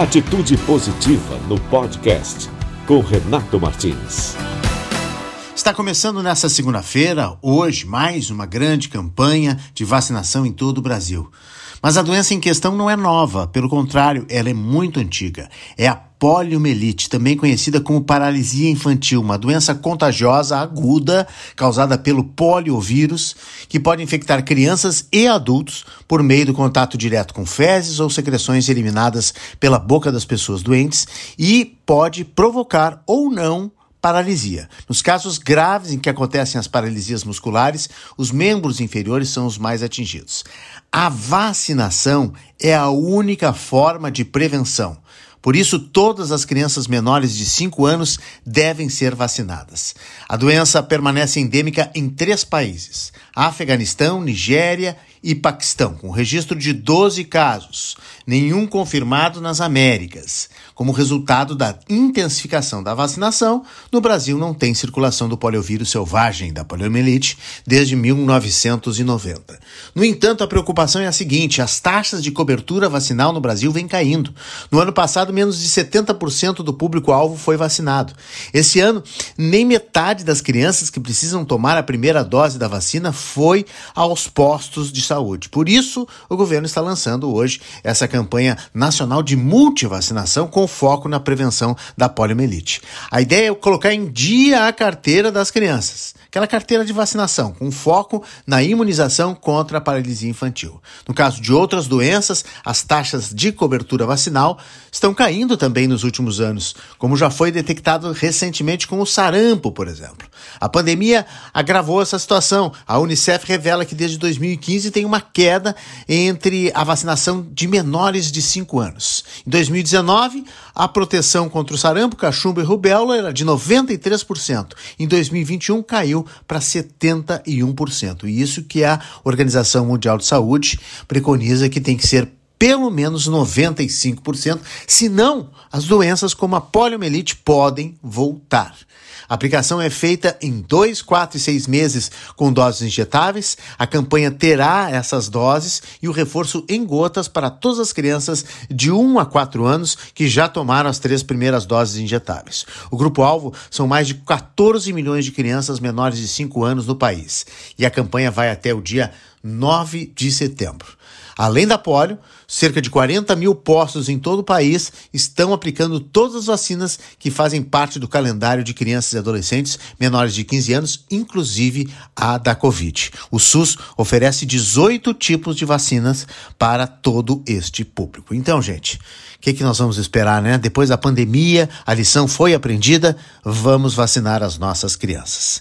Atitude Positiva no podcast com Renato Martins. Está começando nesta segunda-feira, hoje, mais uma grande campanha de vacinação em todo o Brasil. Mas a doença em questão não é nova, pelo contrário, ela é muito antiga. É a poliomielite, também conhecida como paralisia infantil, uma doença contagiosa aguda causada pelo poliovírus, que pode infectar crianças e adultos por meio do contato direto com fezes ou secreções eliminadas pela boca das pessoas doentes e pode provocar ou não paralisia. Nos casos graves em que acontecem as paralisias musculares, os membros inferiores são os mais atingidos. A vacinação é a única forma de prevenção. Por isso, todas as crianças menores de 5 anos devem ser vacinadas. A doença permanece endêmica em três países: Afeganistão, Nigéria e Paquistão, com registro de 12 casos, nenhum confirmado nas Américas. Como resultado da intensificação da vacinação, no Brasil não tem circulação do poliovírus selvagem da poliomielite desde 1990. No entanto, a preocupação é a seguinte: as taxas de cobertura vacinal no Brasil vêm caindo. No ano passado, menos de 70% do público-alvo foi vacinado. Esse ano, nem metade das crianças que precisam tomar a primeira dose da vacina foi aos postos de saúde. Por isso, o governo está lançando hoje essa campanha nacional de multivacinação com foco na prevenção da poliomielite. A ideia é colocar em dia a carteira das crianças aquela carteira de vacinação, com foco na imunização contra a paralisia infantil. No caso de outras doenças, as taxas de cobertura vacinal estão caindo também nos últimos anos, como já foi detectado recentemente com o sarampo, por exemplo. A pandemia agravou essa situação. A Unicef revela que desde 2015 tem uma queda entre a vacinação de menores de 5 anos. Em 2019, a proteção contra o sarampo, cachumba e rubéola era de 93%. Em 2021 caiu para 71%. E isso que a Organização Mundial de Saúde preconiza que tem que ser pelo menos 95%, senão as doenças como a poliomielite podem voltar. A aplicação é feita em 2, 4 e 6 meses com doses injetáveis. A campanha terá essas doses e o reforço em gotas para todas as crianças de 1 a 4 anos que já tomaram as três primeiras doses injetáveis. O grupo-alvo são mais de 14 milhões de crianças menores de 5 anos no país. E a campanha vai até o dia 9 de setembro. Além da polio, cerca de 40 mil postos em todo o país estão aplicando todas as vacinas que fazem parte do calendário de crianças e adolescentes menores de 15 anos, inclusive a da Covid. O SUS oferece 18 tipos de vacinas para todo este público. Então, gente, o que, que nós vamos esperar, né? Depois da pandemia, a lição foi aprendida, vamos vacinar as nossas crianças.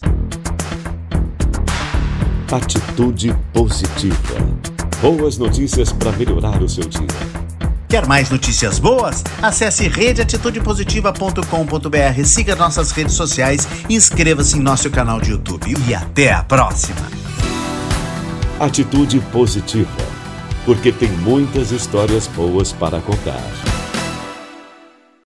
Atitude positiva. Boas notícias para melhorar o seu dia. Quer mais notícias boas? Acesse redeatitudepositiva.com.br, siga nossas redes sociais inscreva-se em nosso canal de YouTube. E até a próxima! Atitude positiva, porque tem muitas histórias boas para contar.